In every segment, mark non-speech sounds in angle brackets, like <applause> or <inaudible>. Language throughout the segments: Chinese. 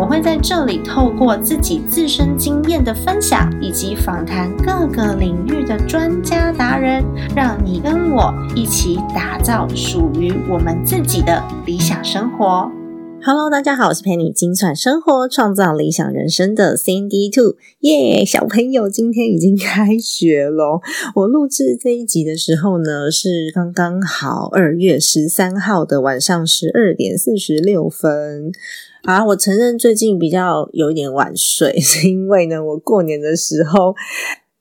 我会在这里透过自己自身经验的分享，以及访谈各个领域的专家达人，让你跟我一起打造属于我们自己的理想生活。Hello，大家好，我是陪你精算生活、创造理想人生的 Cindy Two，耶！小朋友，今天已经开学喽。我录制这一集的时候呢，是刚刚好二月十三号的晚上十二点四十六分。啊，我承认最近比较有一点晚睡，<laughs> 是因为呢，我过年的时候。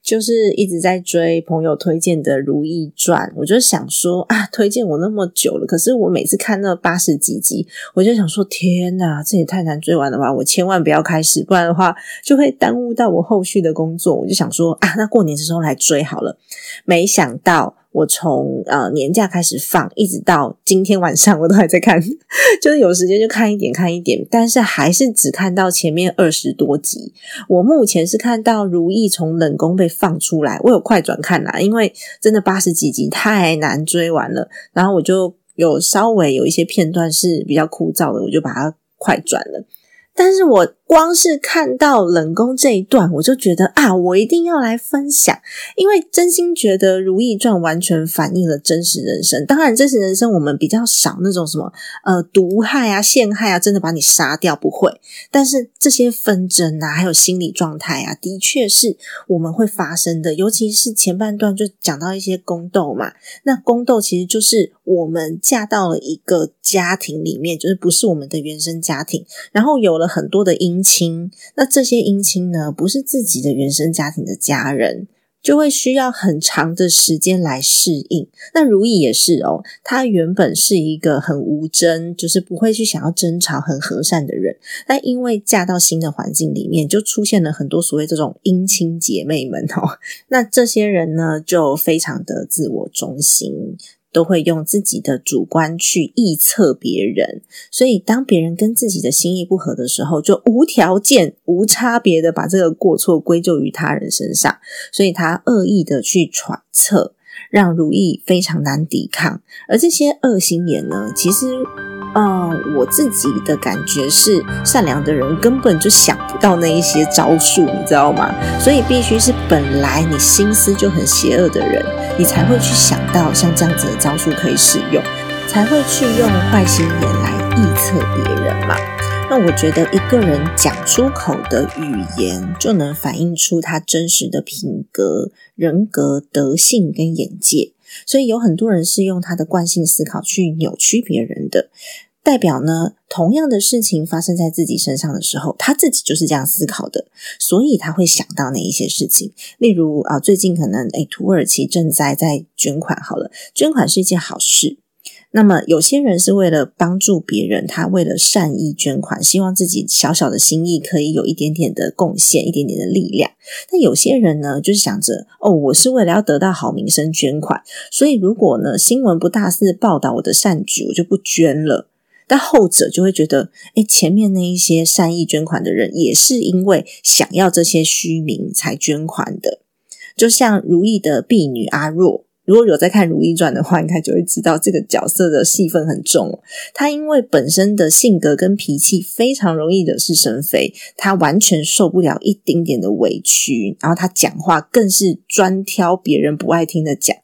就是一直在追朋友推荐的《如懿传》，我就想说啊，推荐我那么久了，可是我每次看那八十几集，我就想说，天哪，这也太难追完了吧！我千万不要开始，不然的话就会耽误到我后续的工作。我就想说啊，那过年的时候来追好了。没想到。我从呃年假开始放，一直到今天晚上，我都还在看，<laughs> 就是有时间就看一点看一点，但是还是只看到前面二十多集。我目前是看到如意从冷宫被放出来，我有快转看啦，因为真的八十几集太难追完了，然后我就有稍微有一些片段是比较枯燥的，我就把它快转了。但是我光是看到冷宫这一段，我就觉得啊，我一定要来分享，因为真心觉得《如懿传》完全反映了真实人生。当然，真实人生我们比较少那种什么呃毒害啊、陷害啊，真的把你杀掉不会。但是这些纷争啊，还有心理状态啊，的确是我们会发生的。尤其是前半段就讲到一些宫斗嘛，那宫斗其实就是我们嫁到了一个家庭里面，就是不是我们的原生家庭，然后有了。很多的因亲，那这些姻亲呢，不是自己的原生家庭的家人，就会需要很长的时间来适应。那如意也是哦，她原本是一个很无争，就是不会去想要争吵、很和善的人，但因为嫁到新的环境里面，就出现了很多所谓这种姻亲姐妹们哦。<laughs> 那这些人呢，就非常的自我中心。都会用自己的主观去臆测别人，所以当别人跟自己的心意不合的时候，就无条件、无差别的把这个过错归咎于他人身上，所以他恶意的去揣测，让如意非常难抵抗。而这些恶心眼呢，其实。嗯，我自己的感觉是，善良的人根本就想不到那一些招数，你知道吗？所以必须是本来你心思就很邪恶的人，你才会去想到像这样子的招数可以使用，才会去用坏心眼来臆测别人嘛。那我觉得一个人讲出口的语言，就能反映出他真实的品格、人格、德性跟眼界。所以有很多人是用他的惯性思考去扭曲别人的，代表呢，同样的事情发生在自己身上的时候，他自己就是这样思考的，所以他会想到那一些事情。例如啊，最近可能诶土耳其正在在捐款，好了，捐款是一件好事。那么有些人是为了帮助别人，他为了善意捐款，希望自己小小的心意可以有一点点的贡献，一点点的力量。但有些人呢，就是想着哦，我是为了要得到好名声捐款，所以如果呢新闻不大肆报道我的善举，我就不捐了。但后者就会觉得，哎，前面那一些善意捐款的人，也是因为想要这些虚名才捐款的。就像如意的婢女阿若。如果有在看《如懿传》的话，应该就会知道这个角色的戏份很重。他因为本身的性格跟脾气非常容易惹是生非，他完全受不了一丁点的委屈，然后他讲话更是专挑别人不爱听的讲，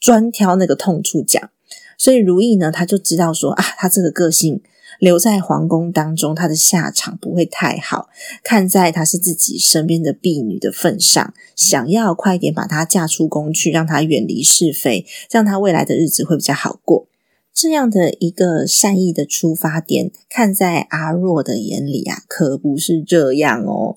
专挑那个痛处讲。所以如意呢，他就知道说啊，他这个个性。留在皇宫当中，她的下场不会太好。看在她是自己身边的婢女的份上，想要快点把她嫁出宫去，让她远离是非，这样她未来的日子会比较好过。这样的一个善意的出发点，看在阿若的眼里啊，可不是这样哦。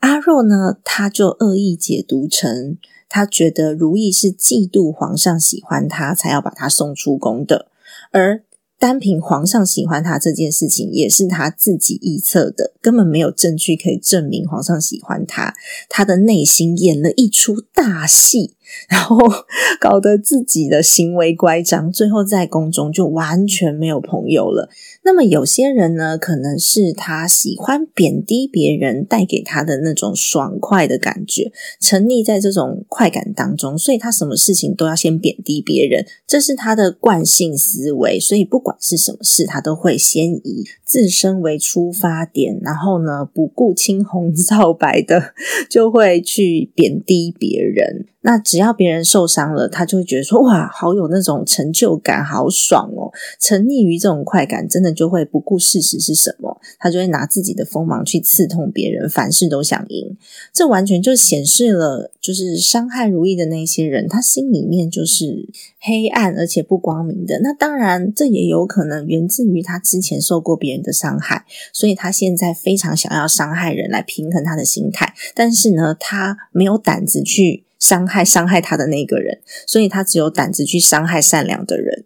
阿若呢，他就恶意解读成，他觉得如意是嫉妒皇上喜欢他，才要把他送出宫的，而。单凭皇上喜欢他这件事情，也是他自己臆测的，根本没有证据可以证明皇上喜欢他。他的内心演了一出大戏，然后搞得自己的行为乖张，最后在宫中就完全没有朋友了。那么有些人呢，可能是他喜欢贬低别人带给他的那种爽快的感觉，沉溺在这种快感当中，所以他什么事情都要先贬低别人，这是他的惯性思维。所以不管是什么事，他都会先以自身为出发点，然后呢，不顾青红皂白的就会去贬低别人。那只要别人受伤了，他就会觉得说：“哇，好有那种成就感，好爽哦！”沉溺于这种快感，真的就会不顾事实是什么，他就会拿自己的锋芒去刺痛别人，凡事都想赢。这完全就显示了，就是伤害如意的那些人，他心里面就是黑暗而且不光明的。那当然，这也有可能源自于他之前受过别人的伤害，所以他现在非常想要伤害人来平衡他的心态。但是呢，他没有胆子去。伤害伤害他的那个人，所以他只有胆子去伤害善良的人，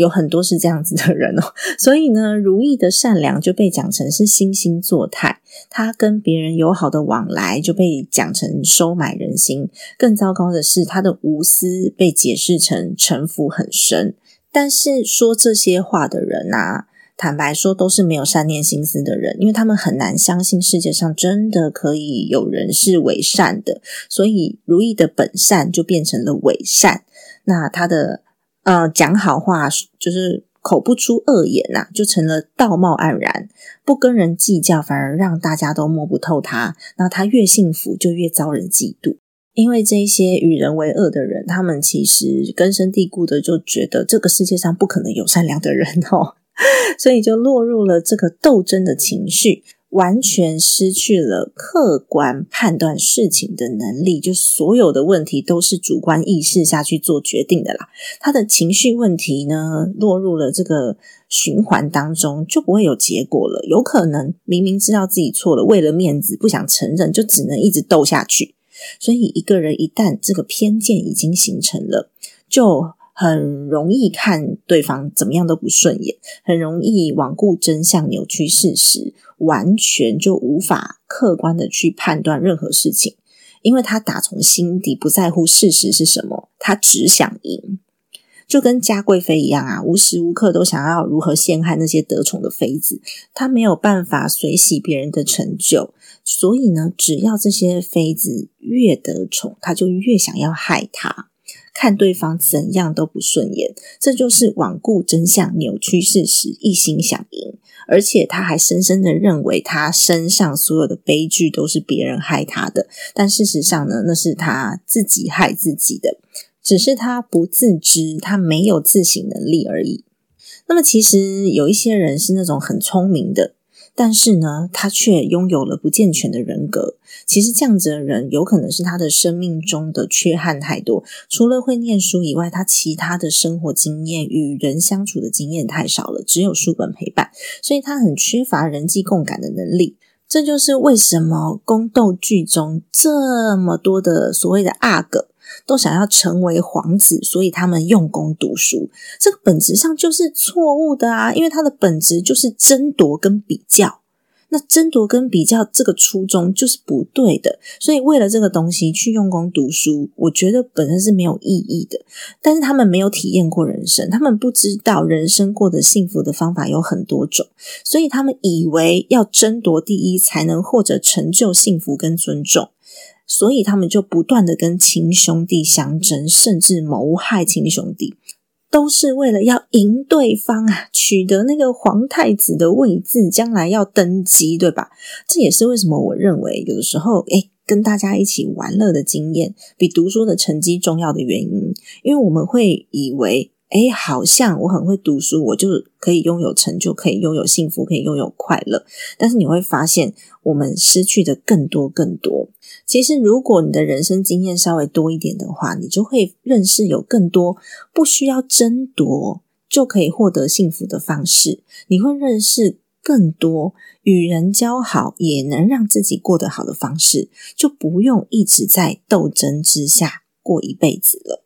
有很多是这样子的人哦。<laughs> 所以呢，如意的善良就被讲成是惺惺作态，他跟别人友好的往来就被讲成收买人心。更糟糕的是，他的无私被解释成城府很深。但是说这些话的人啊。坦白说，都是没有善念心思的人，因为他们很难相信世界上真的可以有人是伪善的，所以如意的本善就变成了伪善。那他的呃讲好话就是口不出恶言呐，就成了道貌岸然，不跟人计较，反而让大家都摸不透他。那他越幸福，就越遭人嫉妒，因为这些与人为恶的人，他们其实根深蒂固的就觉得这个世界上不可能有善良的人哦。<laughs> 所以就落入了这个斗争的情绪，完全失去了客观判断事情的能力。就所有的问题都是主观意识下去做决定的啦。他的情绪问题呢，落入了这个循环当中，就不会有结果了。有可能明明知道自己错了，为了面子不想承认，就只能一直斗下去。所以一个人一旦这个偏见已经形成了，就。很容易看对方怎么样都不顺眼，很容易罔顾真相、扭曲事实，完全就无法客观的去判断任何事情，因为他打从心底不在乎事实是什么，他只想赢，就跟嘉贵妃一样啊，无时无刻都想要如何陷害那些得宠的妃子，他没有办法随喜别人的成就，所以呢，只要这些妃子越得宠，他就越想要害他。看对方怎样都不顺眼，这就是罔顾真相、扭曲事实、一心想赢。而且他还深深的认为他身上所有的悲剧都是别人害他的，但事实上呢，那是他自己害自己的，只是他不自知，他没有自省能力而已。那么，其实有一些人是那种很聪明的。但是呢，他却拥有了不健全的人格。其实这样子的人，有可能是他的生命中的缺憾太多。除了会念书以外，他其他的生活经验、与人相处的经验太少了，只有书本陪伴，所以他很缺乏人际共感的能力。这就是为什么宫斗剧中这么多的所谓的阿哥。都想要成为皇子，所以他们用功读书，这个本质上就是错误的啊！因为它的本质就是争夺跟比较，那争夺跟比较这个初衷就是不对的。所以为了这个东西去用功读书，我觉得本身是没有意义的。但是他们没有体验过人生，他们不知道人生过得幸福的方法有很多种，所以他们以为要争夺第一才能获得成就、幸福跟尊重。所以他们就不断的跟亲兄弟相争，甚至谋害亲兄弟，都是为了要赢对方啊，取得那个皇太子的位置，将来要登基，对吧？这也是为什么我认为有的时候，哎，跟大家一起玩乐的经验比读书的成绩重要的原因，因为我们会以为。哎，好像我很会读书，我就可以拥有成就，可以拥有幸福，可以拥有快乐。但是你会发现，我们失去的更多更多。其实，如果你的人生经验稍微多一点的话，你就会认识有更多不需要争夺就可以获得幸福的方式。你会认识更多与人交好也能让自己过得好的方式，就不用一直在斗争之下过一辈子了。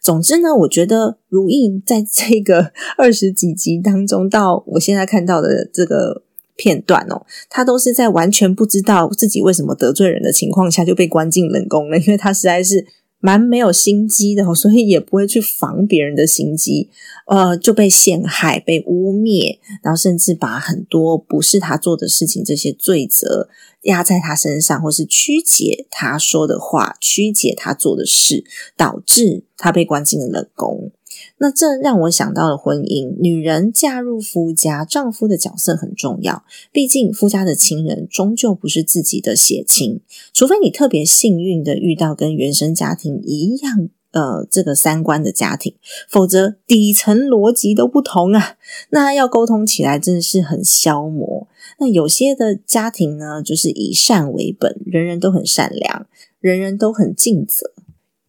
总之呢，我觉得如意在这个二十几集当中，到我现在看到的这个片段哦，他都是在完全不知道自己为什么得罪人的情况下就被关进冷宫了，<laughs> 因为他实在是蛮没有心机的，所以也不会去防别人的心机，呃，就被陷害、被污蔑，然后甚至把很多不是他做的事情这些罪责压在他身上，或是曲解他说的话、曲解他做的事，导致他被关进了冷宫。那这让我想到了婚姻，女人嫁入夫家，丈夫的角色很重要。毕竟夫家的亲人终究不是自己的血亲，除非你特别幸运的遇到跟原生家庭一样，呃，这个三观的家庭，否则底层逻辑都不同啊。那要沟通起来真的是很消磨。那有些的家庭呢，就是以善为本，人人都很善良，人人都很尽责。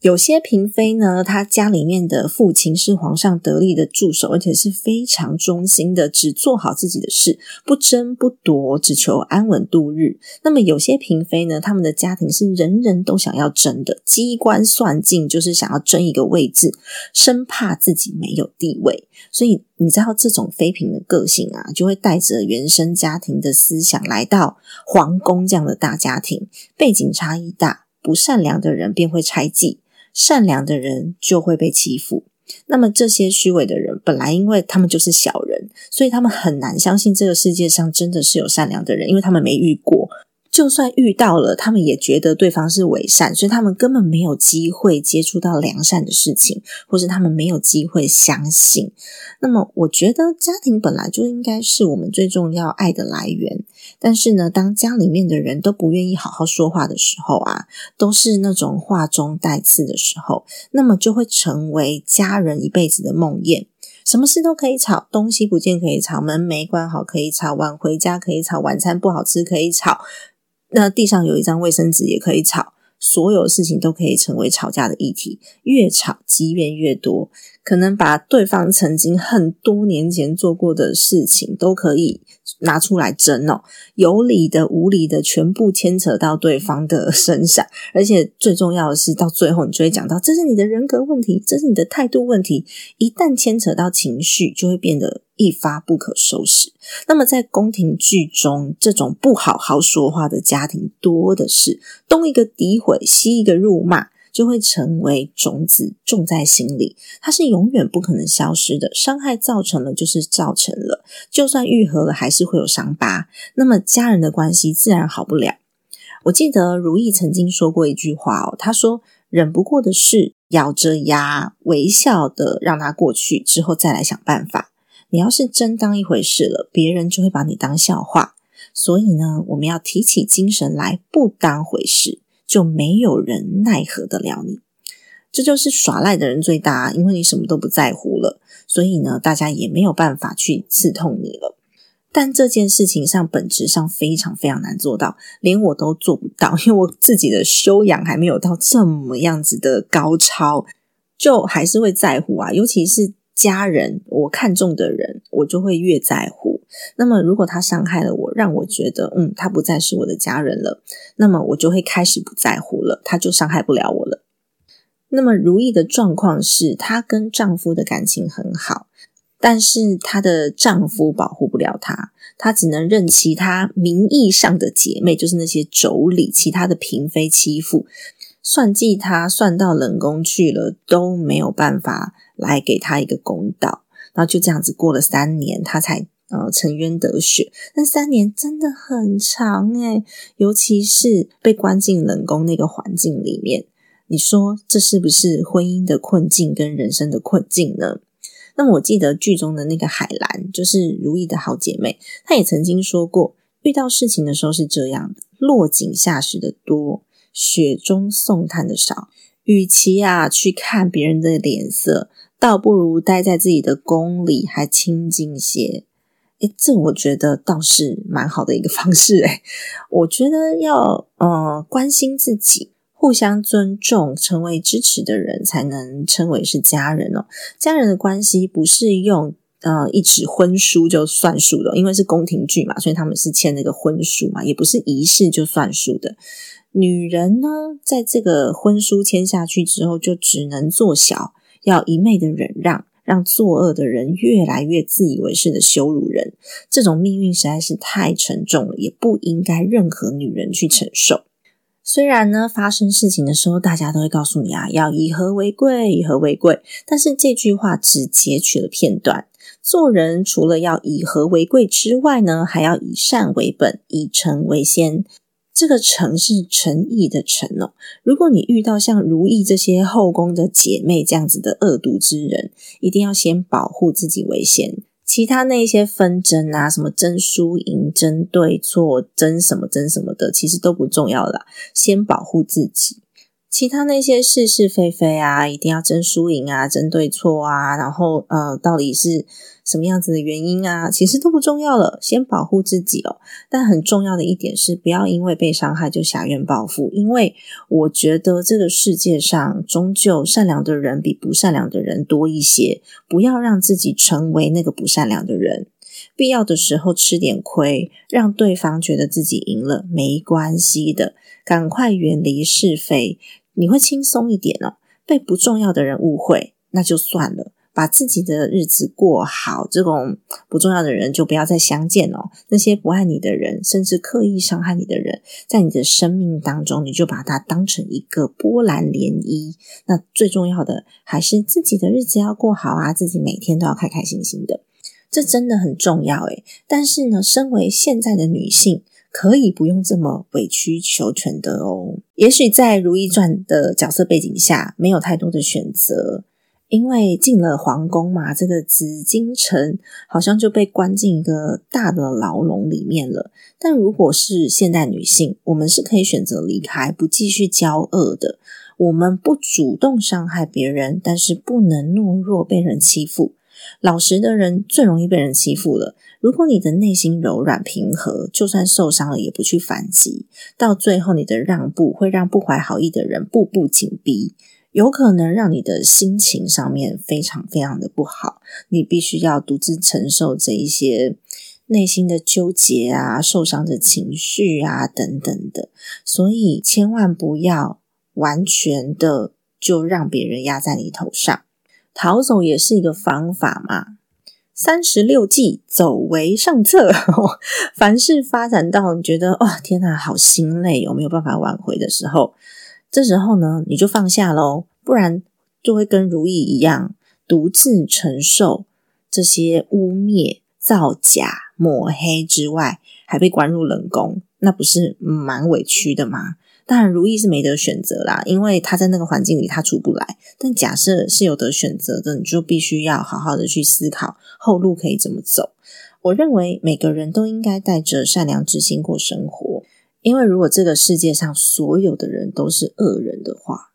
有些嫔妃呢，她家里面的父亲是皇上得力的助手，而且是非常忠心的，只做好自己的事，不争不夺，只求安稳度日。那么有些嫔妃呢，他们的家庭是人人都想要争的，机关算尽，就是想要争一个位置，生怕自己没有地位。所以你知道这种妃嫔的个性啊，就会带着原生家庭的思想来到皇宫这样的大家庭，背景差异大，不善良的人便会猜忌。善良的人就会被欺负，那么这些虚伪的人，本来因为他们就是小人，所以他们很难相信这个世界上真的是有善良的人，因为他们没遇过。就算遇到了，他们也觉得对方是伪善，所以他们根本没有机会接触到良善的事情，或是他们没有机会相信。那么，我觉得家庭本来就应该是我们最重要爱的来源。但是呢，当家里面的人都不愿意好好说话的时候啊，都是那种话中带刺的时候，那么就会成为家人一辈子的梦魇。什么事都可以吵，东西不见可以吵，门没关好可以吵，晚回家可以吵，晚餐不好吃可以吵。那地上有一张卫生纸也可以吵，所有事情都可以成为吵架的议题，越吵积怨越多，可能把对方曾经很多年前做过的事情都可以。拿出来争哦，有理的、无理的，全部牵扯到对方的身上，而且最重要的是，到最后你就会讲到，这是你的人格问题，这是你的态度问题。一旦牵扯到情绪，就会变得一发不可收拾。那么在宫廷剧中，这种不好好说话的家庭多的是，东一个诋毁，西一个辱骂。就会成为种子种在心里，它是永远不可能消失的。伤害造成了就是造成了，就算愈合了，还是会有伤疤。那么家人的关系自然好不了。我记得如意曾经说过一句话哦，他说：“忍不过的事，咬着牙微笑的让它过去，之后再来想办法。你要是真当一回事了，别人就会把你当笑话。所以呢，我们要提起精神来，不当回事。”就没有人奈何得了你，这就是耍赖的人最大，因为你什么都不在乎了，所以呢，大家也没有办法去刺痛你了。但这件事情上本质上非常非常难做到，连我都做不到，<laughs> 因为我自己的修养还没有到这么样子的高超，就还是会在乎啊，尤其是家人，我看重的人，我就会越在乎。那么，如果他伤害了我，让我觉得，嗯，他不再是我的家人了，那么我就会开始不在乎了，他就伤害不了我了。那么，如意的状况是，她跟丈夫的感情很好，但是她的丈夫保护不了她，她只能任其他名义上的姐妹，就是那些妯娌、其他的嫔妃欺负，算计他，算到冷宫去了，都没有办法来给他一个公道。然后就这样子过了三年，他才。呃，沉冤得雪，那三年真的很长诶尤其是被关进冷宫那个环境里面，你说这是不是婚姻的困境跟人生的困境呢？那么我记得剧中的那个海兰，就是如意的好姐妹，她也曾经说过，遇到事情的时候是这样的：落井下石的多，雪中送炭的少。与其啊去看别人的脸色，倒不如待在自己的宫里，还清静些。诶，这我觉得倒是蛮好的一个方式诶，我觉得要呃关心自己，互相尊重，成为支持的人，才能称为是家人哦。家人的关系不是用呃一纸婚书就算数的，因为是宫廷剧嘛，所以他们是签那个婚书嘛，也不是仪式就算数的。女人呢，在这个婚书签下去之后，就只能做小，要一昧的忍让。让作恶的人越来越自以为是的羞辱人，这种命运实在是太沉重了，也不应该任何女人去承受。虽然呢，发生事情的时候，大家都会告诉你啊，要以和为贵，以和为贵。但是这句话只截取了片段。做人除了要以和为贵之外呢，还要以善为本，以诚为先。这个诚是诚意的诚哦。如果你遇到像如意这些后宫的姐妹这样子的恶毒之人，一定要先保护自己为先。其他那些纷争啊，什么争输赢、争对错、争什么争什么的，其实都不重要啦。先保护自己。其他那些是是非非啊，一定要争输赢啊，争对错啊，然后呃，到底是什么样子的原因啊？其实都不重要了，先保护自己哦。但很重要的一点是，不要因为被伤害就下怨报复，因为我觉得这个世界上终究善良的人比不善良的人多一些。不要让自己成为那个不善良的人，必要的时候吃点亏，让对方觉得自己赢了，没关系的，赶快远离是非。你会轻松一点哦。被不重要的人误会，那就算了，把自己的日子过好。这种不重要的人就不要再相见哦。那些不爱你的人，甚至刻意伤害你的人，在你的生命当中，你就把它当成一个波澜涟漪。那最重要的还是自己的日子要过好啊，自己每天都要开开心心的，这真的很重要诶但是呢，身为现在的女性。可以不用这么委曲求全的哦。也许在《如懿传》的角色背景下，没有太多的选择，因为进了皇宫嘛，这个紫禁城好像就被关进一个大的牢笼里面了。但如果是现代女性，我们是可以选择离开，不继续交恶的。我们不主动伤害别人，但是不能懦弱被人欺负。老实的人最容易被人欺负了。如果你的内心柔软平和，就算受伤了也不去反击，到最后你的让步会让不怀好意的人步步紧逼，有可能让你的心情上面非常非常的不好。你必须要独自承受这一些内心的纠结啊、受伤的情绪啊等等的。所以千万不要完全的就让别人压在你头上。逃走也是一个方法嘛。三十六计，走为上策。<laughs> 凡事发展到你觉得哇，天哪，好心累，有没有办法挽回的时候，这时候呢，你就放下喽，不然就会跟如意一样，独自承受这些污蔑、造假、抹黑之外，还被关入冷宫，那不是蛮委屈的吗？当然，如意是没得选择啦，因为他在那个环境里，他出不来。但假设是有得选择的，你就必须要好好的去思考后路可以怎么走。我认为每个人都应该带着善良之心过生活，因为如果这个世界上所有的人都是恶人的话，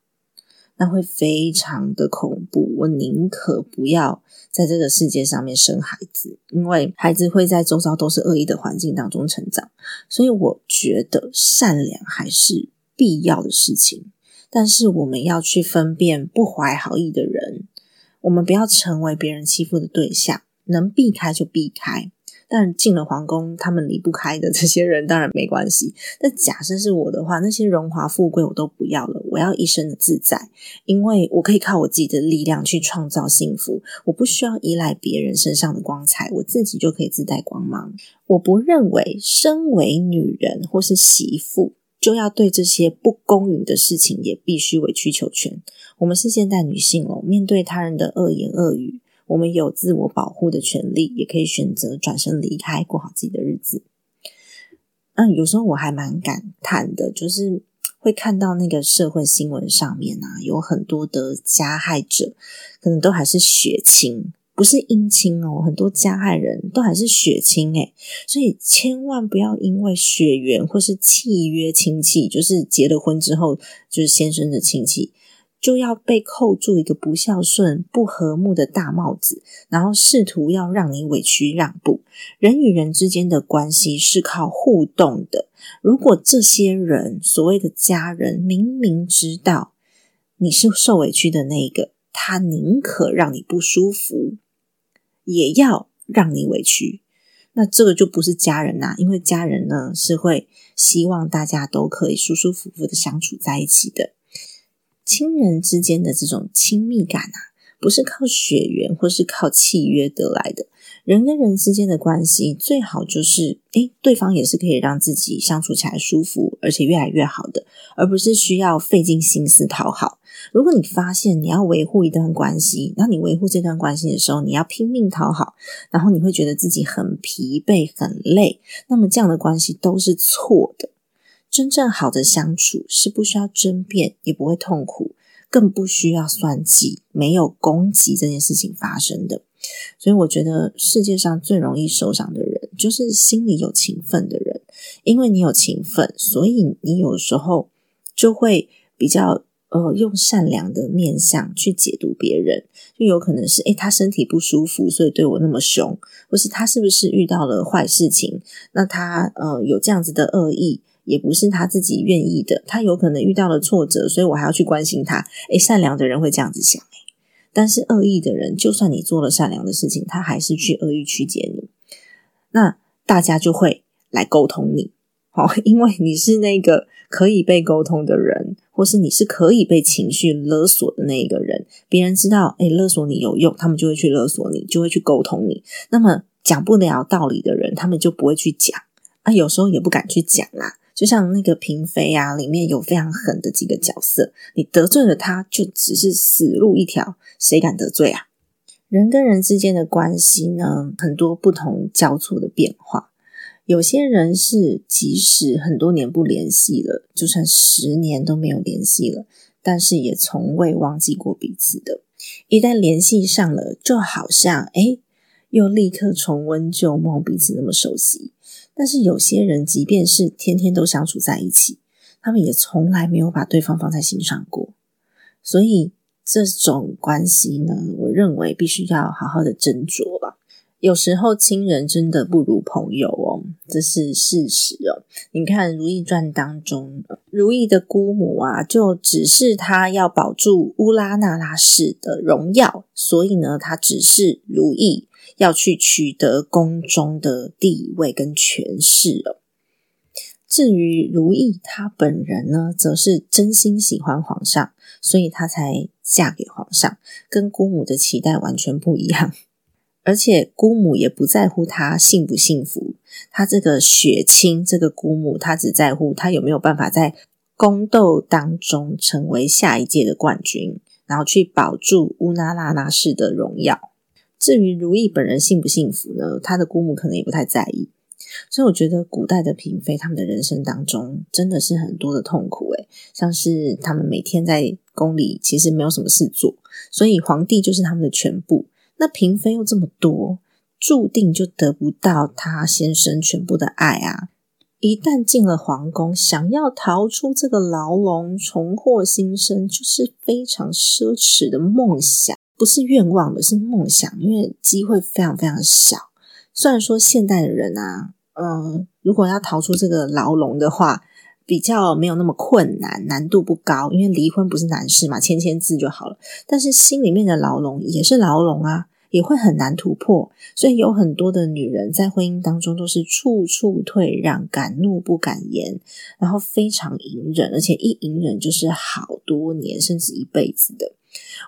那会非常的恐怖。我宁可不要在这个世界上面生孩子，因为孩子会在周遭都是恶意的环境当中成长。所以我觉得善良还是。必要的事情，但是我们要去分辨不怀好意的人，我们不要成为别人欺负的对象，能避开就避开。但进了皇宫，他们离不开的 <laughs> 这些人，当然没关系。但假设是我的话，那些荣华富贵我都不要了，我要一生的自在，因为我可以靠我自己的力量去创造幸福，我不需要依赖别人身上的光彩，我自己就可以自带光芒。我不认为身为女人或是媳妇。就要对这些不公允的事情也必须委曲求全。我们是现代女性哦，面对他人的恶言恶语，我们有自我保护的权利，也可以选择转身离开，过好自己的日子。嗯，有时候我还蛮感叹的，就是会看到那个社会新闻上面啊，有很多的加害者，可能都还是血亲。不是姻亲哦，很多加害人都还是血亲诶所以千万不要因为血缘或是契约亲戚，就是结了婚之后就是先生的亲戚，就要被扣住一个不孝顺、不和睦的大帽子，然后试图要让你委屈让步。人与人之间的关系是靠互动的，如果这些人所谓的家人明明知道你是受委屈的那一个，他宁可让你不舒服。也要让你委屈，那这个就不是家人呐，因为家人呢是会希望大家都可以舒舒服服的相处在一起的。亲人之间的这种亲密感啊，不是靠血缘或是靠契约得来的。人跟人之间的关系最好就是，诶，对方也是可以让自己相处起来舒服，而且越来越好的，而不是需要费尽心思讨好。如果你发现你要维护一段关系，那你维护这段关系的时候，你要拼命讨好，然后你会觉得自己很疲惫、很累，那么这样的关系都是错的。真正好的相处是不需要争辩，也不会痛苦，更不需要算计，没有攻击这件事情发生的。所以，我觉得世界上最容易受伤的人，就是心里有情分的人。因为你有情分，所以你有时候就会比较。呃，用善良的面相去解读别人，就有可能是，诶，他身体不舒服，所以对我那么凶，或是他是不是遇到了坏事情？那他呃有这样子的恶意，也不是他自己愿意的，他有可能遇到了挫折，所以我还要去关心他。诶，善良的人会这样子想，但是恶意的人，就算你做了善良的事情，他还是去恶意曲解你，那大家就会来沟通你，好，因为你是那个可以被沟通的人。或是你是可以被情绪勒索的那一个人，别人知道，哎，勒索你有用，他们就会去勒索你，就会去沟通你。那么讲不了道理的人，他们就不会去讲啊，有时候也不敢去讲啦。就像那个嫔妃啊，里面有非常狠的几个角色，你得罪了他，就只是死路一条，谁敢得罪啊？人跟人之间的关系呢，很多不同交错的变化。有些人是即使很多年不联系了，就算十年都没有联系了，但是也从未忘记过彼此的。一旦联系上了，就好像哎，又立刻重温旧梦，彼此那么熟悉。但是有些人，即便是天天都相处在一起，他们也从来没有把对方放在心上过。所以这种关系呢，我认为必须要好好的斟酌吧。有时候亲人真的不如朋友哦，这是事实哦。你看《如懿传》当中，如懿的姑母啊，就只是她要保住乌拉那拉氏的荣耀，所以呢，她只是如懿要去取得宫中的地位跟权势哦。至于如懿她本人呢，则是真心喜欢皇上，所以她才嫁给皇上，跟姑母的期待完全不一样。而且姑母也不在乎他幸不幸福，他这个血亲这个姑母，他只在乎他有没有办法在宫斗当中成为下一届的冠军，然后去保住乌拉那拉氏的荣耀。至于如意本人幸不幸福呢？他的姑母可能也不太在意。所以我觉得古代的嫔妃他们的人生当中真的是很多的痛苦，诶像是他们每天在宫里其实没有什么事做，所以皇帝就是他们的全部。那嫔妃又这么多，注定就得不到他先生全部的爱啊！一旦进了皇宫，想要逃出这个牢笼，重获新生，就是非常奢侈的梦想，不是愿望的，是梦想，因为机会非常非常小。虽然说现代的人啊，嗯，如果要逃出这个牢笼的话，比较没有那么困难，难度不高，因为离婚不是难事嘛，签签字就好了。但是心里面的牢笼也是牢笼啊。也会很难突破，所以有很多的女人在婚姻当中都是处处退让，敢怒不敢言，然后非常隐忍，而且一隐忍就是好多年甚至一辈子的。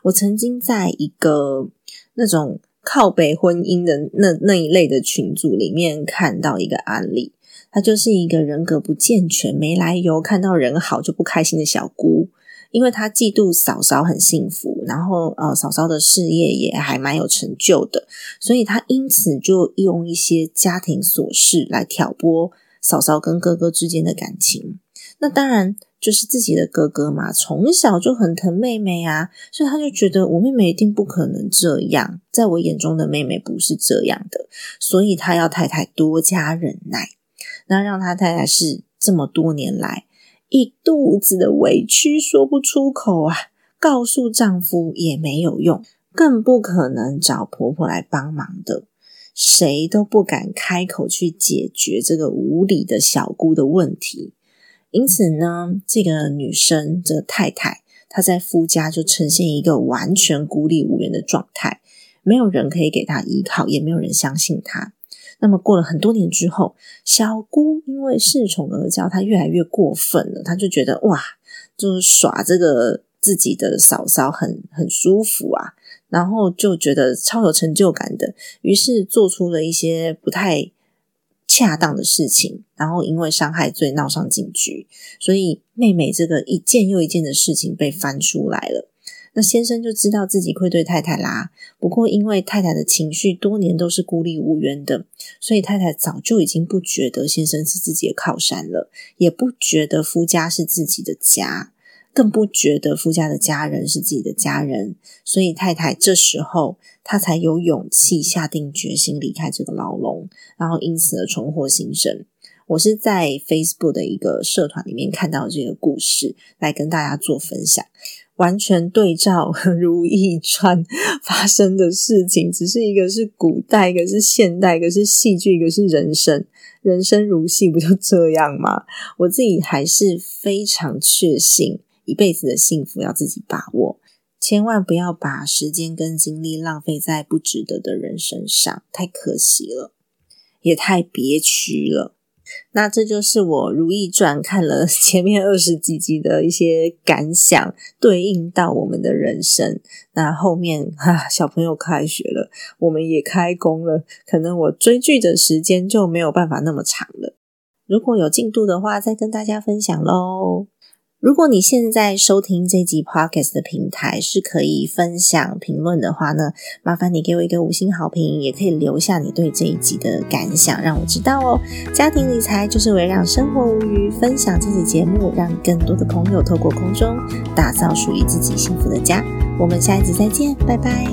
我曾经在一个那种靠北婚姻的那那一类的群组里面看到一个案例，她就是一个人格不健全、没来由看到人好就不开心的小姑。因为他嫉妒嫂嫂很幸福，然后呃嫂嫂的事业也还蛮有成就的，所以他因此就用一些家庭琐事来挑拨嫂嫂跟哥哥之间的感情。那当然就是自己的哥哥嘛，从小就很疼妹妹啊，所以他就觉得我妹妹一定不可能这样，在我眼中的妹妹不是这样的，所以他要太太多加忍耐，那让他太太是这么多年来。一肚子的委屈说不出口啊，告诉丈夫也没有用，更不可能找婆婆来帮忙的，谁都不敢开口去解决这个无理的小姑的问题。因此呢，这个女生，这个太太，她在夫家就呈现一个完全孤立无援的状态，没有人可以给她依靠，也没有人相信她。那么过了很多年之后，小姑因为恃宠而骄，她越来越过分了。她就觉得哇，就是耍这个自己的嫂嫂很很舒服啊。然后就觉得超有成就感的，于是做出了一些不太恰当的事情，然后因为伤害罪闹上警局，所以妹妹这个一件又一件的事情被翻出来了。那先生就知道自己愧对太太啦。不过因为太太的情绪多年都是孤立无援的，所以太太早就已经不觉得先生是自己的靠山了，也不觉得夫家是自己的家，更不觉得夫家的家人是自己的家人。所以太太这时候他才有勇气下定决心离开这个牢笼，然后因此而重获新生。我是在 Facebook 的一个社团里面看到这个故事，来跟大家做分享。完全对照 <laughs>《如懿传 <laughs>》发生的事情，只是一个是古代，一个是现代，一个是戏剧，一个是人生。人生如戏，不就这样吗？我自己还是非常确信，一辈子的幸福要自己把握，千万不要把时间跟精力浪费在不值得的人身上，太可惜了，也太憋屈了。那这就是我《如懿传》看了 <laughs> 前面二十几集的一些感想，对应到我们的人生。那后面哈，小朋友开学了，我们也开工了，可能我追剧的时间就没有办法那么长了。如果有进度的话，再跟大家分享喽。如果你现在收听这集 podcast 的平台是可以分享评论的话呢，麻烦你给我一个五星好评，也可以留下你对这一集的感想，让我知道哦。家庭理财就是为了让生活无虞，分享这集节目，让更多的朋友透过空中打造属于自己幸福的家。我们下一集再见，拜拜。